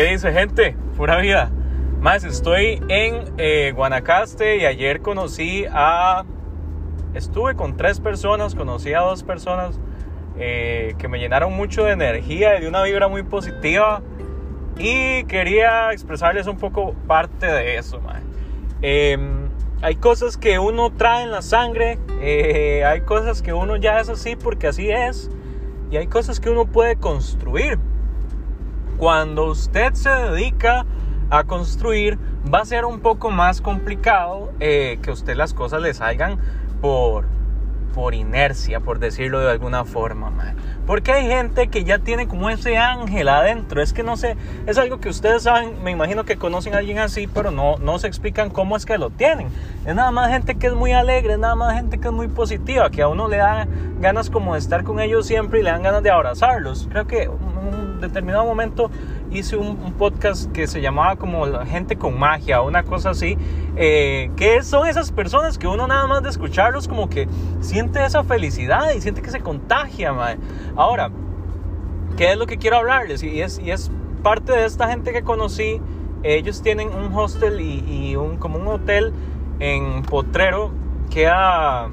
¿Qué dice gente? Pura vida. Más, estoy en eh, Guanacaste y ayer conocí a... Estuve con tres personas, conocí a dos personas eh, que me llenaron mucho de energía y de una vibra muy positiva. Y quería expresarles un poco parte de eso, em, hay cosas que uno trae en la sangre, eh, hay cosas que uno ya es así porque así es, y hay cosas que uno puede construir. Cuando usted se dedica a construir, va a ser un poco más complicado eh, que usted las cosas le salgan por, por inercia, por decirlo de alguna forma, Porque hay gente que ya tiene como ese ángel adentro. Es que no sé, es algo que ustedes saben, me imagino que conocen a alguien así, pero no, no se explican cómo es que lo tienen. Es nada más gente que es muy alegre, es nada más gente que es muy positiva, que a uno le da ganas como de estar con ellos siempre y le dan ganas de abrazarlos. Creo que un determinado momento hice un, podcast que se llamaba como la gente con magia, una cosa así, eh, que son esas personas que uno nada más de escucharlos como que siente esa felicidad y siente que se contagia. Ahora, ¿qué es lo que quiero hablarles? Y es, y es parte de esta gente que conocí, ellos tienen un hostel y, un, como un hotel en Potrero, queda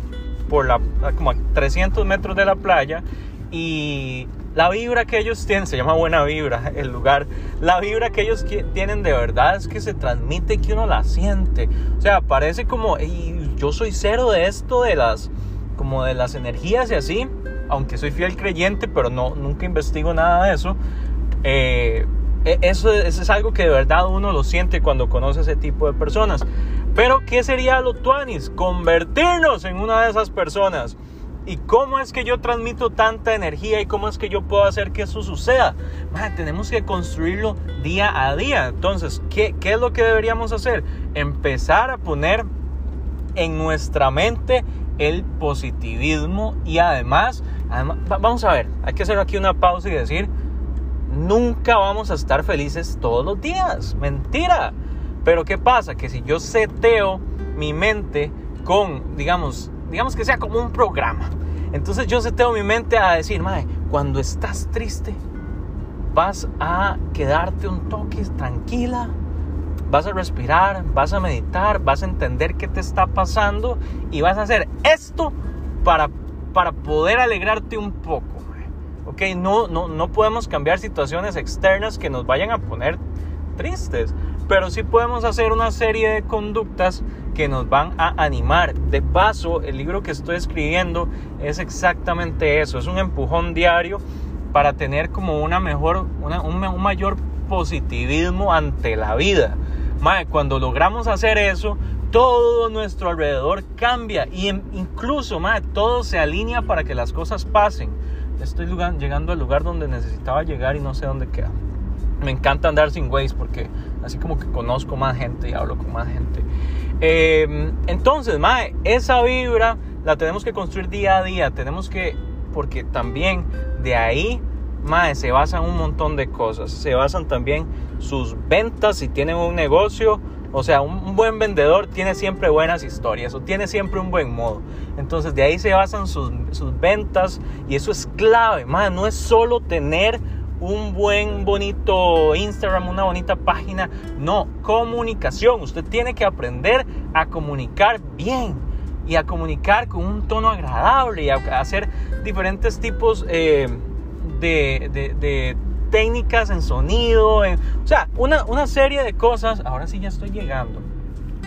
por la, como a 300 metros de la playa y la vibra que ellos tienen, se llama buena vibra el lugar, la vibra que ellos tienen de verdad es que se transmite que uno la siente. O sea, parece como, yo soy cero de esto, de las, como de las energías y así, aunque soy fiel creyente, pero no, nunca investigo nada de eso. Eh, e, eso, eso, es algo que de verdad uno lo siente cuando conoce ese tipo de personas. Pero, ¿qué sería lo tuanis? Convertirnos en una de esas personas. ¿Y cómo es que yo transmito tanta energía y cómo es que yo puedo hacer que eso suceda? tenemos que construirlo día a día. Entonces, ¿qué, ¿qué es lo que deberíamos hacer? Empezar a poner en nuestra mente el positivismo y además, además, vamos a ver, hay que hacer aquí una pausa y decir, nunca vamos a estar felices todos los días. Mentira. Pero ¿qué pasa? Que si yo seteo mi mente con, digamos, digamos que sea como un programa. Entonces yo seteo mi mente a decir, mae, cuando estás triste, vas a quedarte un toque tranquila, vas a respirar, vas a meditar, vas a entender qué te está pasando y vas a hacer esto para, para poder alegrarte un poco. Ok, no, no, no podemos cambiar situaciones externas que nos vayan a poner tristes, pero sí podemos hacer una serie de conductas que nos van a animar. De paso, el libro que estoy escribiendo es exactamente eso, es un empujón diario para tener como una mejor, un, mayor positivismo ante la vida. cuando logramos hacer eso, todo nuestro alrededor cambia y incluso todo se alinea para que las cosas pasen. Estoy llegando al lugar donde necesitaba llegar y no sé dónde queda. Me encanta andar sin Waze porque así como que conozco más gente y hablo con más gente. Em, entonces, mae, esa vibra la tenemos que construir día a día. Tenemos que, porque también de ahí, mae, se basan un montón de cosas. Se basan también sus ventas, si tienen un negocio. O sea, un, buen vendedor tiene siempre buenas historias o tiene siempre un buen modo. Entonces, de ahí se basan sus, sus ventas y eso es clave. Mae, no es solo tener un buen, bonito Instagram, una bonita página. No, comunicación. Usted tiene que aprender a comunicar bien y a comunicar con un tono agradable y a hacer diferentes tipos eh, de, técnicas en sonido. o sea, una, una serie de cosas. Ahora sí ya estoy llegando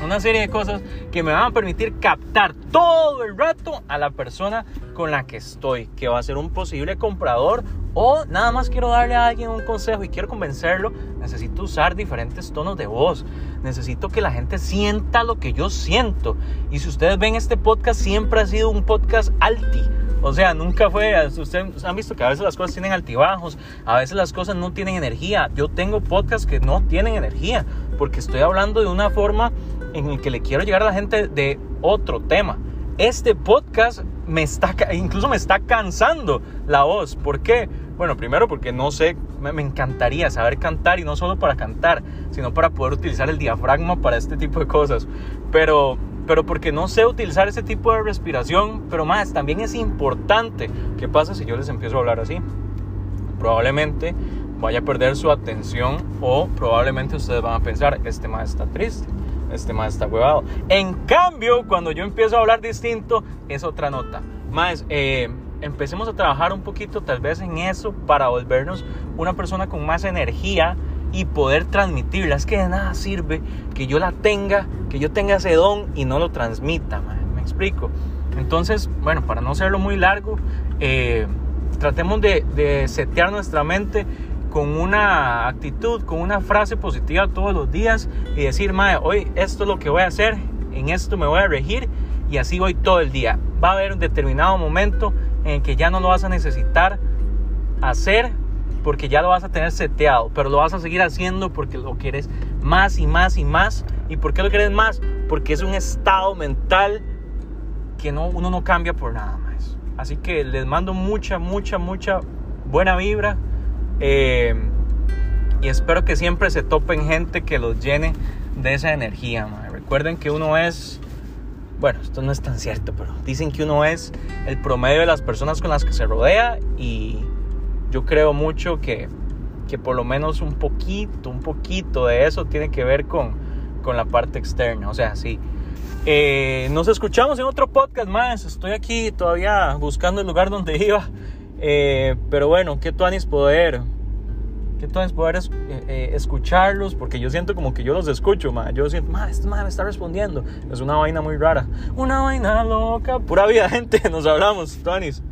una serie de cosas que me van a permitir captar todo el rato a la persona con la que estoy, que va a ser un posible comprador o nada más quiero darle a alguien un consejo y quiero convencerlo, necesito usar diferentes tonos de voz. Necesito que la gente sienta lo que yo siento. Y si ustedes ven este podcast, siempre ha sido un podcast alti. O sea, nunca fue, ustedes han visto que a veces las cosas tienen altibajos, a veces las cosas no tienen energía. Yo tengo podcasts que no tienen energía, porque estoy hablando de una forma en la que le quiero llegar a la gente de otro tema. Este podcast me está, incluso me está cansando la voz. ¿Por qué? Bueno, primero porque no sé, me, encantaría saber cantar y no solo para cantar, sino para poder utilizar el diafragma para este tipo de cosas. Pero, pero porque no sé utilizar ese tipo de respiración, pero más, también es importante. ¿Qué pasa si yo les empiezo a hablar así? Probablemente vaya a perder su atención o probablemente ustedes van a pensar, este más está triste, este más está huevado. En cambio, cuando yo empiezo a hablar distinto, es otra nota. Más, eh, empecemos a trabajar un poquito tal vez en eso para volvernos una persona con más energía y poder transmitirla. Es que de nada sirve que yo la tenga, que yo tenga ese don y no lo transmita, me explico. Entonces, bueno, para no hacerlo muy largo, eh, tratemos de, de setear nuestra mente con una actitud, con una frase positiva todos los días y decir, mae, hoy esto es lo que voy a hacer, en esto me voy a regir y así voy todo el día. Va a haber un determinado momento en que ya no lo vas a necesitar hacer porque ya lo vas a tener seteado, pero lo vas a seguir haciendo porque lo quieres más y más y más. ¿Y por qué lo quieres más? Porque es un estado mental que no, uno no cambia por nada más. Así que les mando mucha, mucha, mucha buena vibra. Eh, y espero que siempre se topen gente que los llene de esa energía. Recuerden que uno es, bueno, esto no es tan cierto, pero dicen que uno es el promedio de las personas con las que se rodea y yo creo mucho que, que por lo menos un poquito, un poquito de eso tiene que ver con, con la parte externa. O sea, sí. Eh, nos escuchamos en otro podcast más. Estoy aquí todavía buscando el lugar donde iba. Eh, pero bueno, qué tuanis poder. Qué tuanis poder es, eh, escucharlos. Porque yo siento como que yo los escucho, ma. Yo siento, ma, este ma me está respondiendo. Es una vaina muy rara. Una vaina loca. Pura vida, gente. Nos hablamos, tuanis.